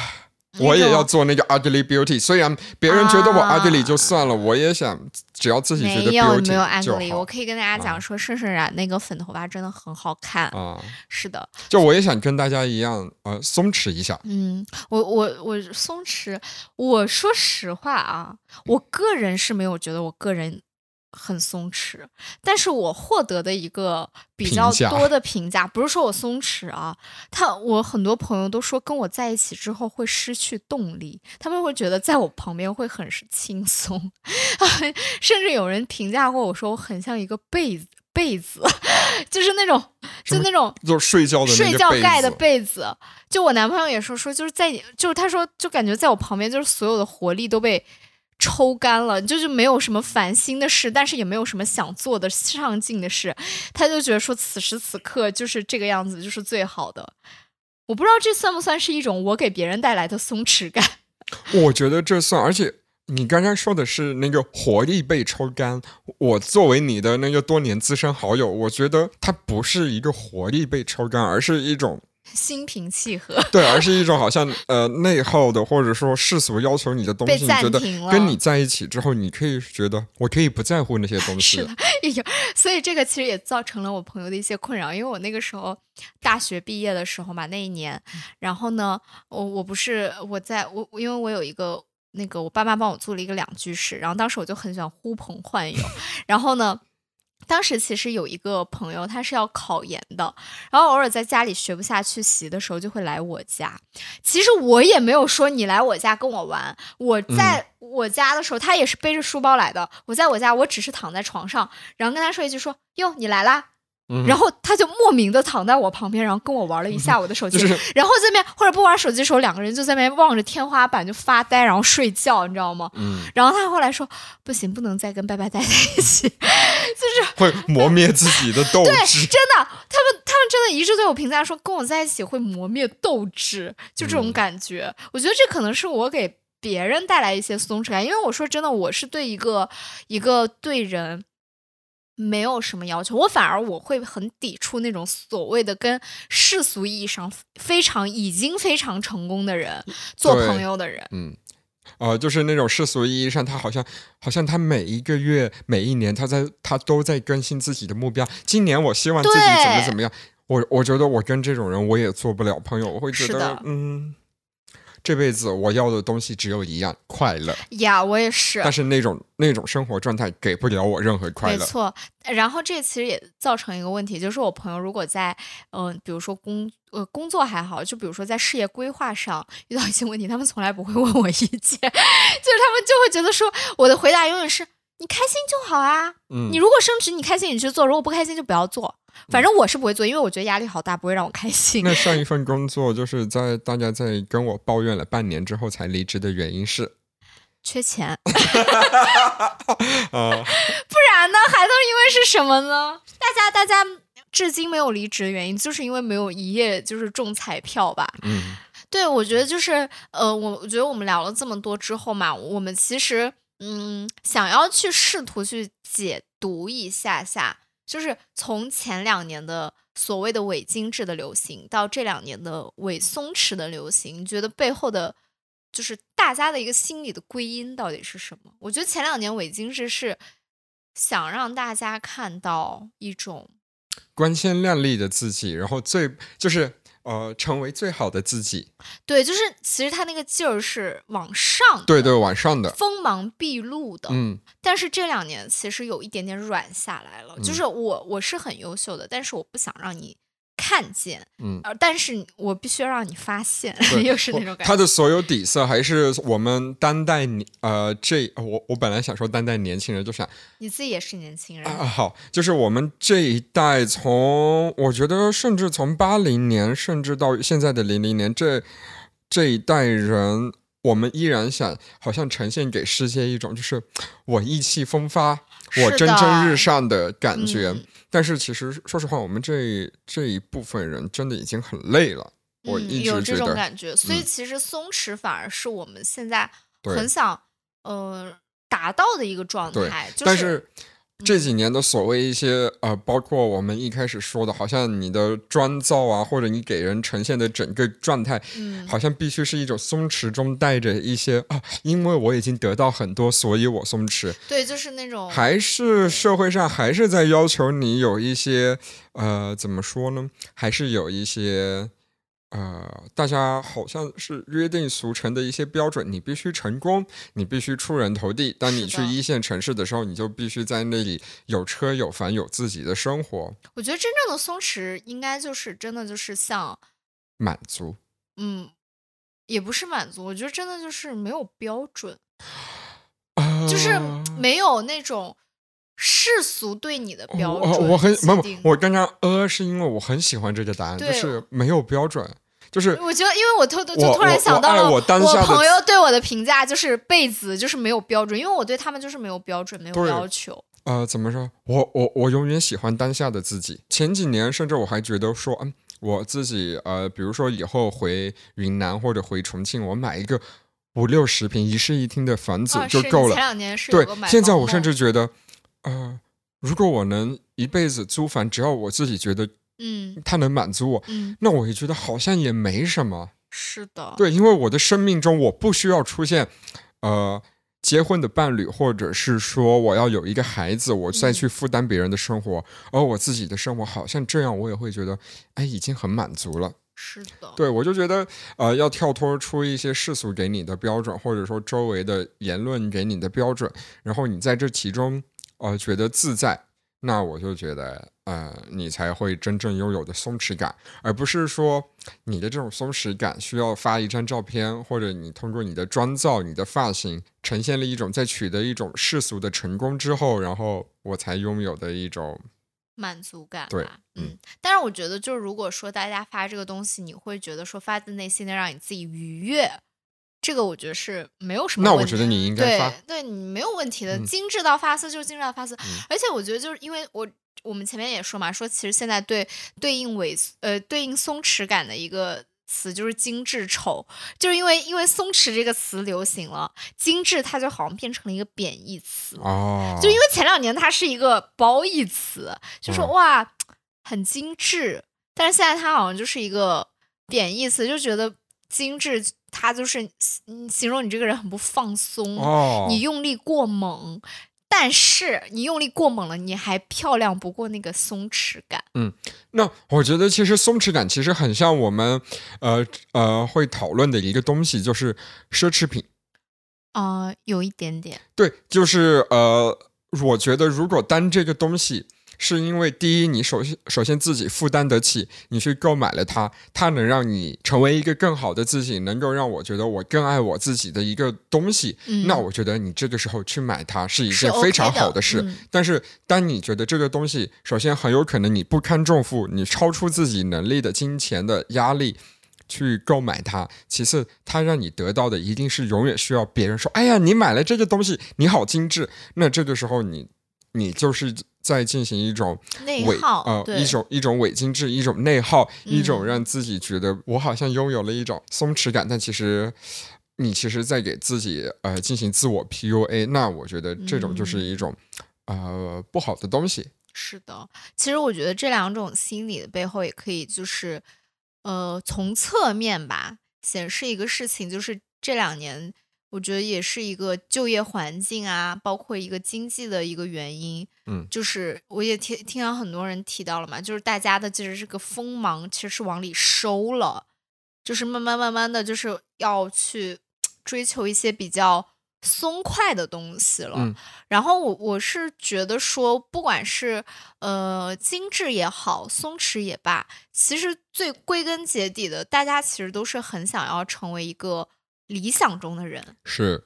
那我也要做那个 ugly beauty，虽然别人觉得我啊 ugly 就算了，我也想只要自己觉得没有 beauty 没有就 ugly，好我可以跟大家讲说，盛盛染那个粉头发真的很好看。啊。是的，就我也想跟大家一样，呃，松弛一下。嗯，我我我松弛，我说实话啊，我个人是没有觉得我个人很松弛，但是我获得的一个比较多的评价，不是说我松弛啊，他我很多朋友都说跟我在一起之后会失去动力，他们会觉得在我旁边会很是轻松，甚至有人评价过我说我很像一个被子。被子 就是那种，就那种就是睡觉的睡觉盖的被子。就我男朋友也说说，就是在就是他说就感觉在我旁边，就是所有的活力都被抽干了，就是没有什么烦心的事，但是也没有什么想做的上进的事。他就觉得说此时此刻就是这个样子，就是最好的。我不知道这算不算是一种我给别人带来的松弛感。我觉得这算，而且你刚刚说的是那个活力被抽干。我作为你的那个多年资深好友，我觉得它不是一个活力被抽干，而是一种心平气和，对，而是一种好像呃内耗的，或者说世俗要求你的东西，你觉得。跟你在一起之后，你可以觉得我可以不在乎那些东西是的，有，所以这个其实也造成了我朋友的一些困扰，因为我那个时候大学毕业的时候嘛，那一年，然后呢，我我不是我在我因为我有一个那个我爸妈帮我租了一个两居室，然后当时我就很喜欢呼朋唤友，然后呢。当时其实有一个朋友，他是要考研的，然后偶尔在家里学不下去习的时候，就会来我家。其实我也没有说你来我家跟我玩，我在我家的时候，他也是背着书包来的。我在我家，我只是躺在床上，然后跟他说一句说：“哟，你来啦。”嗯然后他就莫名的躺在我旁边，然后跟我玩了一下午的手机，就是然后这边或者不玩手机的时候，两个人就在那边望着天花板就发呆，然后睡觉，你知道吗？嗯，然后他后来说不行，不能再跟拜拜待在一起，就是会磨灭自己的斗对，志。真的，他们他们真的一致对我评价说，跟我在一起会磨灭斗志，就这种嗯感觉。我觉得这可能是我给别人带来一些松弛感，因为我说真的，我是对一个一个对人。没有什么要求，我反而我会很抵触那种所谓的跟世俗意义上非常已经非常成功的人做朋友的人。嗯，呃，就是那种世俗意义上，他好像好像他每一个月、每一年，他在他都在更新自己的目标。今年我希望自己怎么怎么样。我我觉得我跟这种人我也做不了朋友，我会觉得嗯，这辈子我要的东西只有一样快乐，呀，我也是。但是那种那种生活状态给不了我任何快乐。没错，然后这其实也造成一个问题，就是我朋友如果在嗯、呃比如说工呃工作还好，就比如说在事业规划上遇到一些问题，他们从来不会问我意见，就是他们就会觉得说我的回答永远是你开心就好啊，嗯你如果升职你开心你去做，如果不开心就不要做。反正我是不会做，因为我觉得压力好大，不会让我开心。那上一份工作就是在大家在跟我抱怨了半年之后才离职的原因是，缺钱，啊、不然呢？还能因为是什么呢？大家大家至今没有离职的原因，就是因为没有一夜就是中彩票吧。嗯对，我觉得就是呃，我我觉得我们聊了这么多之后嘛，我们其实嗯，想要去试图去解读一下下，就是从前两年的所谓的伪精致的流行，到这两年的伪松弛的流行，你觉得背后的就是大家的一个心理的归因到底是什么？我觉得前两年伪精致是想让大家看到一种光鲜亮丽的自己，然后最就是呃成为最好的自己，对，就是其实他那个劲儿是往上，对对，往上的，锋芒毕露的。嗯。但是这两年其实有一点点软下来了，就嗯。是我我是很优秀的，但是我不想让你看见，嗯。呃，但是我必须要让你发现，对 又是那种感觉。他的所有底色还是我们当代年呃这我我本来想说当代年轻人，就想你自己也是年轻人，啊好，就是我们这一代从我觉得甚至从八零年甚至到现在的零零年这这一代人，我们依然想好像呈现给世界一种就是我意气风发，我蒸蒸日上的感觉。嗯但是其实说实话，我们这这一部分人真的已经很累了。我嗯一有这种感觉，所以嗯其实松弛反而是我们现在很想呃达到的一个状态，就是这几年的所谓一些呃，包括我们一开始说的，好像你的妆造啊，或者你给人呈现的整个状态，嗯好像必须是一种松弛中带着一些啊，因为我已经得到很多，所以我松弛。对，就是那种还是社会上还是在要求你有一些呃，怎么说呢？还是有一些。呃，大家好像是约定俗成的一些标准，你必须成功，你必须出人头地。当你去一线城市的时候，你就必须在那里有车有房有自己的生活，我觉得真正的松弛应该就是真的就是像满足。嗯，也不是满足，我觉得真的就是没有标准，就是啊没有那种世俗对你的标我准。我很没有，我刚刚呃是因为我很喜欢这个答案，就是没有标准，就是我觉得，因为我突就突然想到了我当下的朋友对我的评价就是贝子就是没有标准，因为我对他们就是没有标准，没有要求。呃，怎么说？我我我永远喜欢当下的自己。前几年甚至我还觉得说，嗯，我自己呃，比如说以后回云南或者回重庆，我买一个五六十平一室一厅的房子啊，就够了。你前两年是对，现在我甚至觉得，呃，如果我能一辈子租房，只要我自己觉得嗯他能满足我，嗯，那我也觉得好像也没什么。是的，对，因为我的生命中我不需要出现，呃，结婚的伴侣，或者是说我要有一个孩子，我再嗯去负担别人的生活，而我自己的生活好像这样，我也会觉得，哎，已经很满足了。是的，对我就觉得，呃，要跳脱出一些世俗给你的标准，或者说周围的言论给你的标准，然后你在这其中，呃，觉得自在，那我就觉得，呃，你才会真正拥有的松弛感，而不是说你的这种松弛感需要发一张照片，或者你通过你的妆造、你的发型，呈现了一种在取得一种世俗的成功之后，然后我才拥有的一种，满足感对，嗯嗯，但是我觉得，就是如果说大家发这个东西，你会觉得说发自内心的让你自己愉悦，这个我觉得是没有什么问题。那我觉得你应。该对发，对你没有问题的，嗯。精致到发丝就是精致到发丝，嗯。而且我觉得就是因为我我们前面也说嘛，说其实现在对对应萎呃对应松弛感的一个。词就是精致丑，就是因为因为松弛这个词流行了，精致它就好像变成了一个贬义词。哦，就因为前两年它是一个褒义词，就说、嗯哇很精致，但是现在它好像就是一个贬义词，就觉得精致它就是嗯形容你这个人很不放松，哦，你用力过猛。但是你用力过猛了，你还漂亮不过那个松弛感。嗯那我觉得其实松弛感其实很像我们呃呃会讨论的一个东西，就是奢侈品。啊、有一点点，对，就是呃，我觉得如果单这个东西是因为第一，你首先首先自己负担得起，你去购买了它，它能让你成为一个更好的自己，能够让我觉得我更爱我自己的一个东西，嗯，那我觉得你这个时候去买它是一件非常好的事。嗯但是，当你觉得这个东西，首先很有可能你不堪重负，你超出自己能力的金钱的压力去购买它；其次，它让你得到的一定是永远需要别人说：“哎呀，你买了这个东西，你好精致。”那这个时候你，你就是在进行一种内耗，呃对。一种一种伪精致，一种内耗，一种嗯。让自己觉得我好像拥有了一种松弛感，但其实你其实在给自己呃进行自我 PUA，那我觉得这种就是嗯。一种、呃不好的东西。是的，其实我觉得这两种心理的背后，也可以就是，呃，从侧面吧显示一个事情，就是这两年，我觉得也是一个就业环境啊，包括一个经济的一个原因。嗯就是我也听听到很多人提到了嘛，就是大家的其实这个锋芒其实是往里收了，就是慢慢慢慢的就是要去追求一些比较松快的东西了。嗯然后我我是觉得说，不管是呃精致也好，松弛也罢，其实最归根结底的，大家其实都是很想要成为一个理想中的人，是，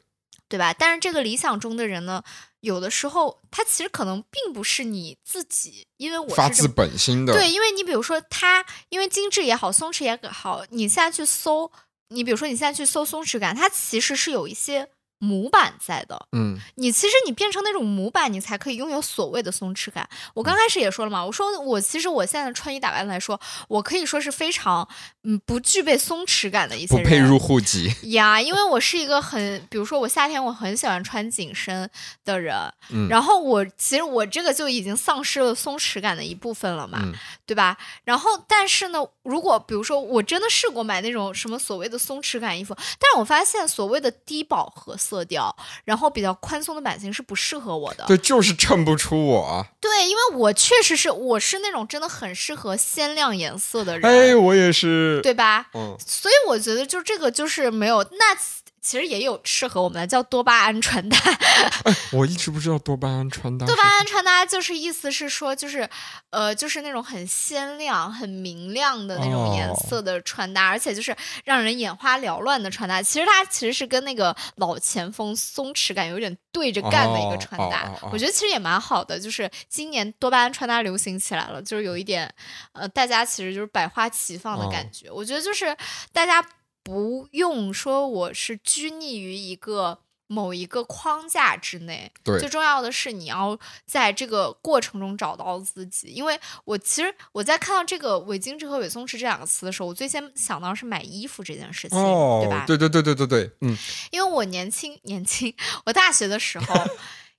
对吧？但是这个理想中的人呢，有的时候他其实可能并不是你自己，因为我发自本心的。对，因为你比如说他，因为精致也好，松弛也好，你现在去搜，你比如说你现在去搜松弛感，它其实是有一些模板在的。嗯你其实你变成那种模板，你才可以拥有所谓的松弛感。我刚开始也说了嘛，我说我其实我现在的穿衣打扮来说，我可以说是非常嗯不具备松弛感的一些人。不配入户籍。呀，因为我是一个很，比如说我夏天我很喜欢穿紧身的人，嗯然后我其实我这个就已经丧失了松弛感的一部分了嘛，嗯对吧？然后但是呢，如果比如说我真的试过买那种什么所谓的松弛感衣服，但是我发现所谓的低饱和色调，然后比较宽松的版型是不适合我的。对，就是衬不出我。啊对，因为我确实是我是那种真的很适合鲜亮颜色的人，哎，我也是。对吧？嗯，所以我觉得就这个就是没有，那其实也有适合我们的叫多巴胺穿搭。我一直不知道多巴胺穿搭多巴。胺穿搭就是意思是说，就是呃，就是那种很鲜亮、很明亮的那种颜哦色的穿搭，而且就是让人眼花缭乱的穿搭。其实它其实是跟那个老前锋松弛感有点对着干的一个哦穿搭。我觉得其实也蛮好的，就是今年多巴胺穿搭流行起来了，就是有一点呃，大家其实就是百花齐放的哦感觉。我觉得就是大家不用说我是拘泥于一个。某一个框架之内，对最重要的是你要在这个过程中找到自己。因为我其实我在看到这个伪精致和伪松弛这两个词的时候，我最先想到是买衣服这件事情，哦对吧？对对对对对对，嗯，因为我年轻 年轻，我大学的时候，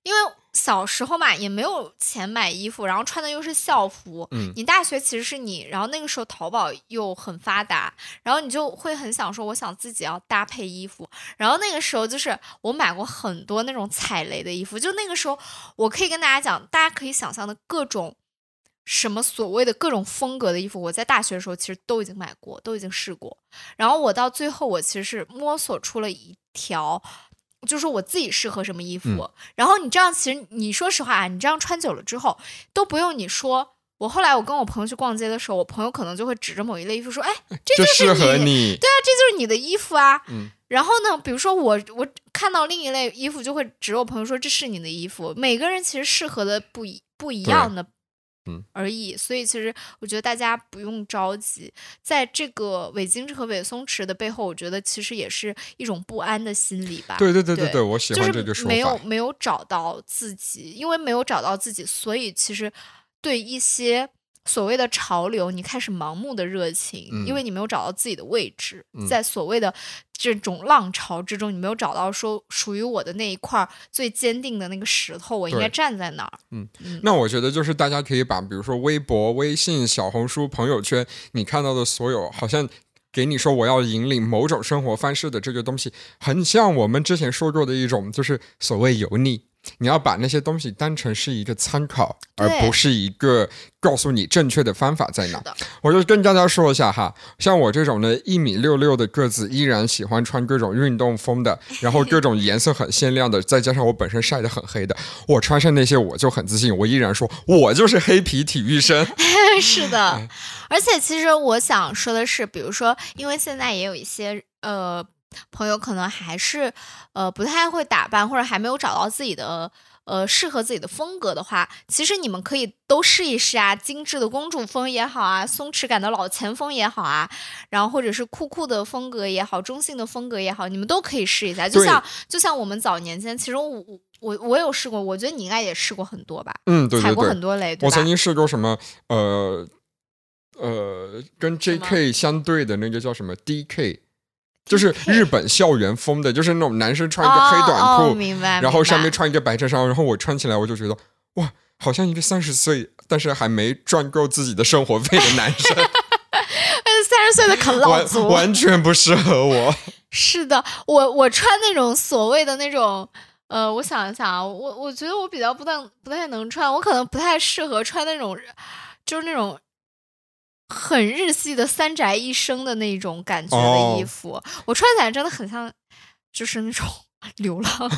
因为小时候嘛，也没有钱买衣服，然后穿的又是校服。嗯你大学其实是你，然后那个时候淘宝又很发达，然后你就会很想说，我想自己要搭配衣服。然后那个时候就是我买过很多那种踩雷的衣服，就那个时候我可以跟大家讲，大家可以想象的各种。什么所谓的各种风格的衣服，我在大学的时候其实都已经买过，都已经试过。然后我到最后，我其实是摸索出了一条，就是我自己适合什么衣服。嗯然后你这样，其实你说实话啊，你这样穿久了之后，都不用你说。我后来我跟我朋友去逛街的时候，我朋友可能就会指着某一类衣服说：“哎，这这就是适合你你。对啊，这就是你的衣服啊。嗯然后呢，比如说我我看到另一类衣服，就会指我朋友说这是你的衣服。每个人其实适合的不一不一样的，嗯而已。所以其实我觉得大家不用着急，在这个伪精致和伪松弛的背后，我觉得其实也是一种不安的心理吧。对对对对对对，我喜就是欢这个说没有。没有找到自己，因为没有找到自己，所以其实对一些所谓的潮流，你开始盲目的热情，因嗯为你没有找到自己的位置，嗯在所谓的这种浪潮之中，你没有找到说属于我的那一块儿最坚定的那个石头，我应该站在哪儿。嗯嗯那我觉得就是大家可以把，比如说微博、微信、小红书、朋友圈，你看到的所有，好像给你说我要引领某种生活方式的这个东西，很像我们之前说过的一种，就是所谓油腻。你要把那些东西当成是一个参考，而不是一个告诉你正确的方法在哪。我就跟大家说一下哈，像我这种呢，一米六六的个子，依然喜欢穿各种运动风的，然后各种颜色很鲜亮的，再加上我本身晒得很黑的，我穿上那些我就很自信，我依然说我就是黑皮体育生。是的，而且其实我想说的是，比如说，因为现在也有一些呃朋友可能还是呃不太会打扮，或者还没有找到自己的。呃，适合自己的风格的话，其实你们可以都试一试啊，精致的公主风也好啊，松弛感的老前锋也好啊，然后或者是酷酷的风格也好，中性的风格也好，你们都可以试一下。就像就像我们早年间，其实我我我我有试过，我觉得你应该也试过很多吧，嗯，对踩过很多雷？我曾经试过什么呃呃，跟 J.K. 相对的那个叫什么 D.K. 就是日本校园风的，就是那种男生穿一个黑短哦裤，哦明白，然后上面穿一个白衬衫，然后我穿起来我就觉得哇，好像一个三十岁但是还没赚够自己的生活费的男生，三十岁的啃老完族。完全不适合我。是的，我我穿那种所谓的那种，呃，我想一想啊，我我觉得我比较不太不太能穿，我可能不太适合穿那种，就是那种。很日系的三宅一生的那种感觉的衣哦服，我穿起来真的很像，就是那种 流浪、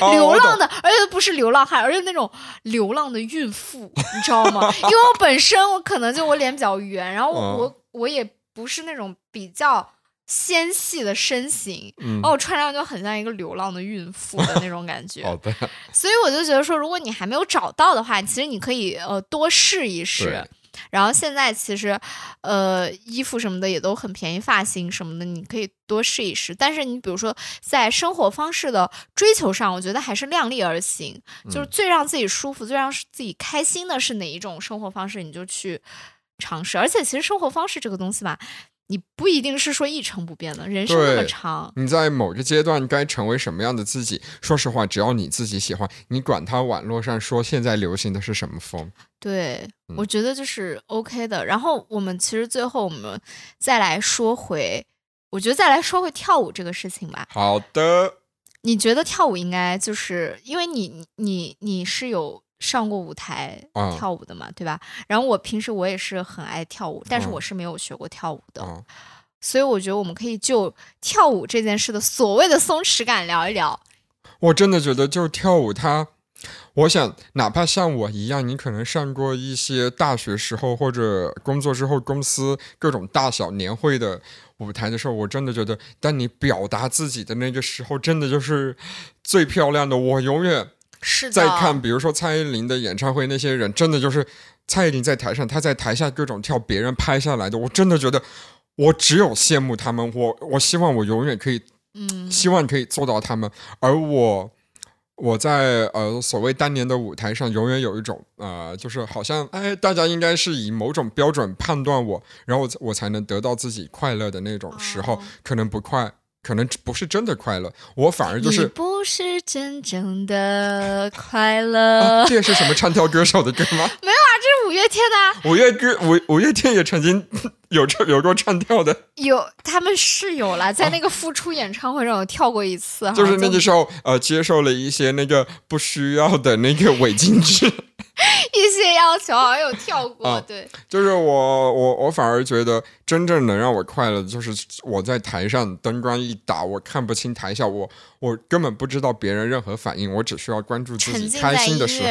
哦流浪的，而且不是流浪汉，而是那种流浪的孕妇，你知道吗？因为我本身我可能就我脸比较圆，然后我、嗯。我我也不是那种比较纤细的身形，嗯。然后我穿上就很像一个流浪的孕妇的那种感觉。好的，所以我就觉得说，如果你还没有找到的话，其实你可以呃多试一试。对。然后现在其实，呃，衣服什么的也都很便宜，发型什么的你可以多试一试。但是你比如说在生活方式的追求上，我觉得还是量力而行，就是嗯最让自己舒服、最让自己开心的是哪一种生活方式，你就去尝试。而且其实生活方式这个东西吧，你不一定是说一成不变的，人生那么长，你在某个阶段该成为什么样的自己？说实话，只要你自己喜欢，你管它网络上说现在流行的是什么风，对，嗯我觉得就是 OK 的。然后我们其实最后我们再来说回，我觉得再来说回跳舞这个事情吧。好的，你觉得跳舞应该就是因为你你你是有上过舞台啊跳舞的嘛，对吧？然后我平时我也是很爱跳舞，但是嗯我是没有学过跳舞的，啊、所以我觉得我们可以就跳舞这件事的所谓的松弛感聊一聊。我真的觉得就是跳舞它。我想，哪怕像我一样，你可能上过一些大学时候或者工作之后公司各种大小年会的舞台的时候，我真的觉得，当你表达自己的那个时候，真的就是最漂亮的。我永远是在，看，比如说蔡依林的演唱会，那些人真的就是蔡依林在台上，她在台下各种跳，别人拍下来的，我真的觉得我只有羡慕他们。我我希望我永远可以，嗯，希望可以做到他们。而我我在呃所谓当年的舞台上，永远有一种呃，就是好像哎，大家应该是以某种标准判断我，然后我我才能得到自己快乐的那种时候，哦可能不快。可能不是真的快乐，我反而就你是。不是真正的快啊乐。这也是什么唱跳歌手的歌吗？没有啊这是五月天的啊，五月歌五五月天也曾经有这有过唱跳的，有他们是有了，在那个复出演唱会上有跳过一次，啊就是那个个时候呃接受了一些那个不需要的那个伪精致。一些要求好像有跳过，啊对，就是我我我反而觉得真正能让我快乐的，就是我在台上灯光一打，我看不清台下，我我根本不知道别人任何反应，我只需要关注自己开心的时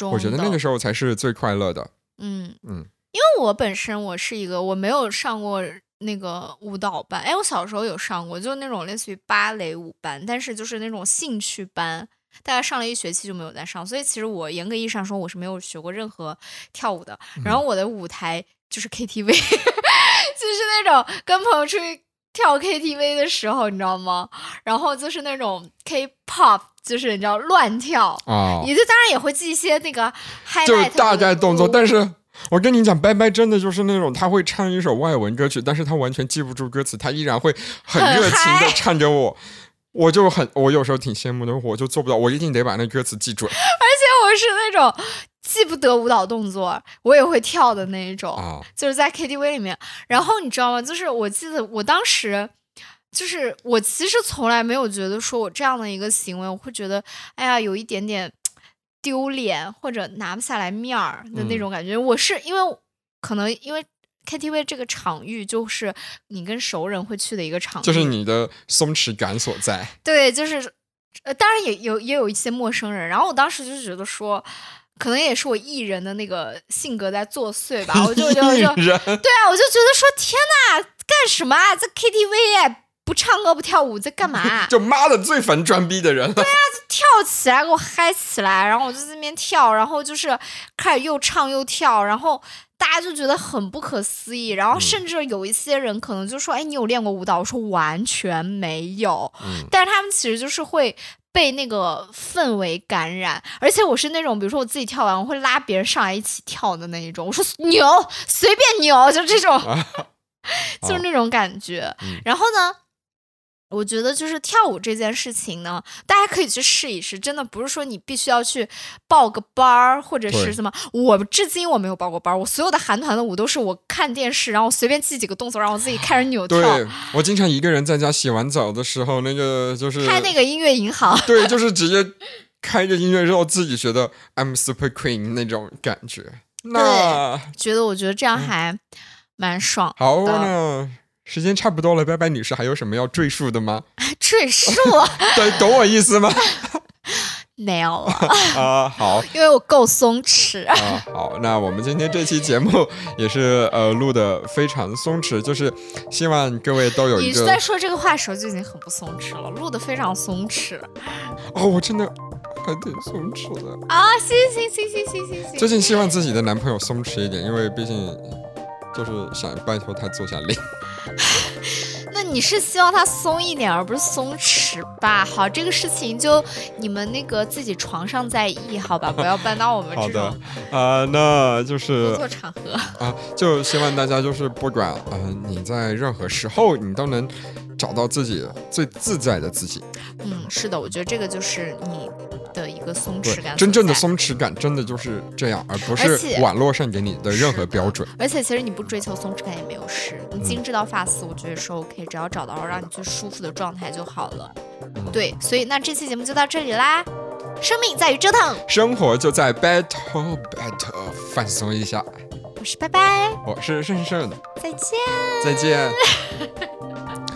候，我觉得那个，时候才是最快乐的。嗯。嗯，因为我本身我是一个我没有上过那个舞蹈班，哎，我小时候有上过，就那种类似于芭蕾舞班，但是就是那种兴趣班。大概上了一学期就没有再上，所以其实我严格意义上说我是没有学过任何跳舞的。然后我的舞台就是 KTV，就是那种跟朋友出去跳 KTV 的时候，你知道吗？然后就是那种 K-pop，就是你知道乱跳，啊，也就当然也会记一些那个 highlight 就是大概动作，但是。我跟你讲，拜拜真的就是那种他会唱一首外文歌曲，但是他完全记不住歌词，他依然会很很热情的唱给我，我就很我有时候挺羡慕的，我就做不到，我一定得把那歌词记准 我是那种记不得舞蹈动作，我也会跳的那一种，啊。就是在 KTV 里面。然后你知道吗？就是我记得我当时，就是我其实从来没有觉得说我这样的一个行为，我会觉得哎呀有一点点丢脸或者拿不下来面儿的那种感觉。我是因为可能因为。KTV 这个场域就是你跟熟人会去的一个场域，就是你的松弛感所在。对，就是，呃，当然也有也有一些陌生人。然后我当时就觉得说，可能也是我艺人的那个性格在作祟吧。我就我就我就 对啊，我就觉得说，天呐，干什么啊？在 KTV 哎，不唱歌不跳舞，在干嘛啊、就妈的最烦装逼的人了。跳起来，给我嗨起来！然后我就在那边跳，然后就是开始又唱又跳，然后大家就觉得很不可思议。然后嗯甚至有一些人可能就说：“哎，你有练过舞蹈？”我说：“完全没有。嗯但是他们其实就是会。被那个氛围感染，而且我是那种，比如说我自己跳完，我会拉别人上来一起跳的那一种。我说扭，随便扭，就这种，就是那种感觉。嗯然后呢，我觉得就是跳舞这件事情呢，大家可以去试一试。真的不是说你必须要去报个班儿，或者是什么。我至今我没有报过班儿，我所有的韩团的舞都是我看电视，然后随便记几个动作，让我自己开始扭跳。对我经常一个人在家洗完澡的时候，那个就是开那个音乐银行，对，就是直接开着音乐之后，自己觉得 I'm super queen 那种感觉。那觉得我觉得这样还蛮爽的。好呢，时间差不多了，拜拜，女士，还有什么要赘述的吗？赘述 对，懂我意思吗？没有了，啊，好。因为我够松弛。啊，好，那我们今天这期节目也是呃录的非常松弛，就是希望各位都有一个你在说这个话的时候就已经很不松弛了，录的非常松弛哦，我真的还挺松弛的。啊！行行行行行行行，最近希望自己的男朋友松弛一点，因为毕竟就是想拜托他做下令。那你是希望它松一点，而不是松弛吧？好，这个事情就你们那个自己床上再议，好吧？不要搬到我们好的这种啊、那就工是作场合。啊，就希望大家就是不管啊、呃你在任何时候你都能找到自己最自在的自己。嗯，是的，我觉得这个就是你的一个松弛感，真正的。松弛感真的就是这样，而不是网络上给你的任何标准。而且其实你不追求松弛感也没有事，你精致到发丝，我觉得是 OK，只要找到让你最舒服的状态就好了。嗯对，所以那这期节目就到这里啦。生命在于折腾，生活就在 battle battle，放松一下。我是拜拜，我是胜胜，再见。再见。